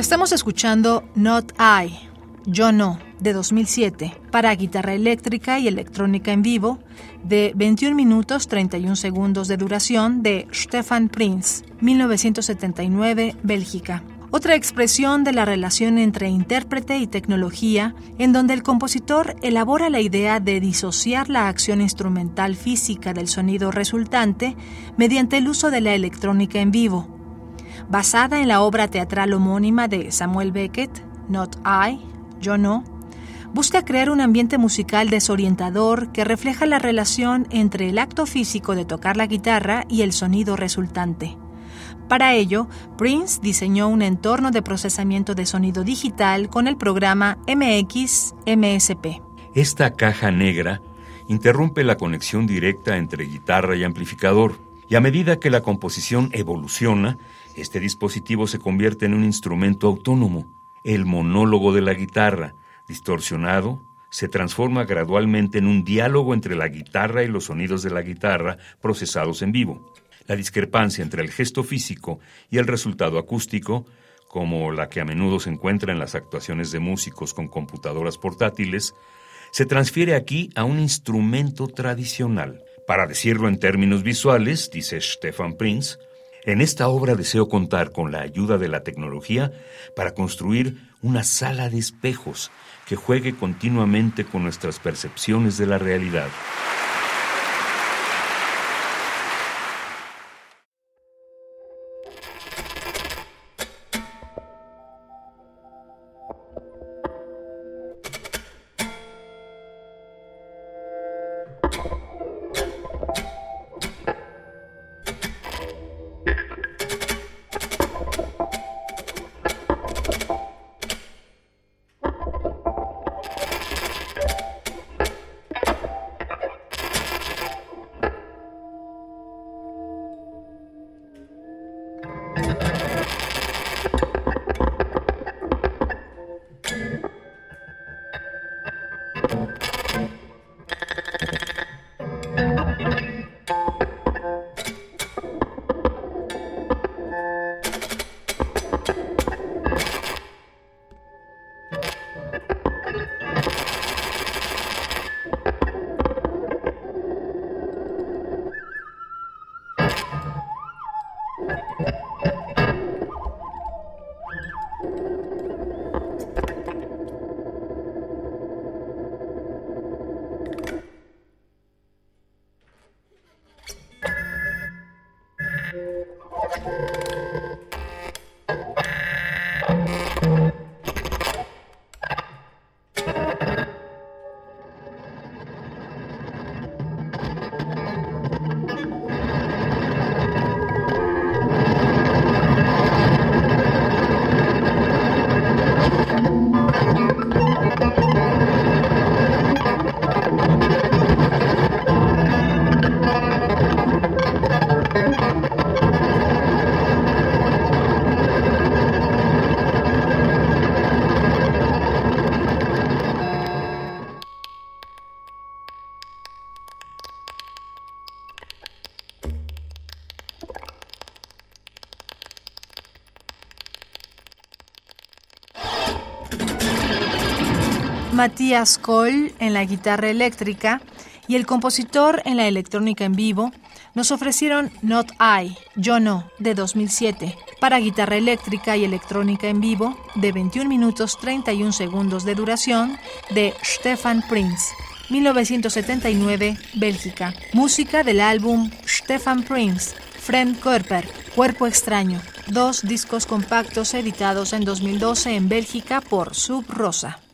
Estamos escuchando Not I, Yo No, de 2007, para guitarra eléctrica y electrónica en vivo, de 21 minutos 31 segundos de duración, de Stefan Prinz, 1979, Bélgica. Otra expresión de la relación entre intérprete y tecnología, en donde el compositor elabora la idea de disociar la acción instrumental física del sonido resultante mediante el uso de la electrónica en vivo basada en la obra teatral homónima de Samuel Beckett, Not I, Yo No, busca crear un ambiente musical desorientador que refleja la relación entre el acto físico de tocar la guitarra y el sonido resultante. Para ello, Prince diseñó un entorno de procesamiento de sonido digital con el programa MX-MSP. Esta caja negra interrumpe la conexión directa entre guitarra y amplificador, y a medida que la composición evoluciona, este dispositivo se convierte en un instrumento autónomo. El monólogo de la guitarra, distorsionado, se transforma gradualmente en un diálogo entre la guitarra y los sonidos de la guitarra procesados en vivo. La discrepancia entre el gesto físico y el resultado acústico, como la que a menudo se encuentra en las actuaciones de músicos con computadoras portátiles, se transfiere aquí a un instrumento tradicional. Para decirlo en términos visuales, dice Stefan Prince, en esta obra deseo contar con la ayuda de la tecnología para construir una sala de espejos que juegue continuamente con nuestras percepciones de la realidad. Matías Kohl en la guitarra eléctrica y el compositor en la electrónica en vivo, nos ofrecieron Not I, Yo No, de 2007, para guitarra eléctrica y electrónica en vivo, de 21 minutos 31 segundos de duración, de Stefan Prinz, 1979, Bélgica. Música del álbum Stefan Prinz, Friend Körper, Cuerpo Extraño, dos discos compactos editados en 2012 en Bélgica por Sub Rosa.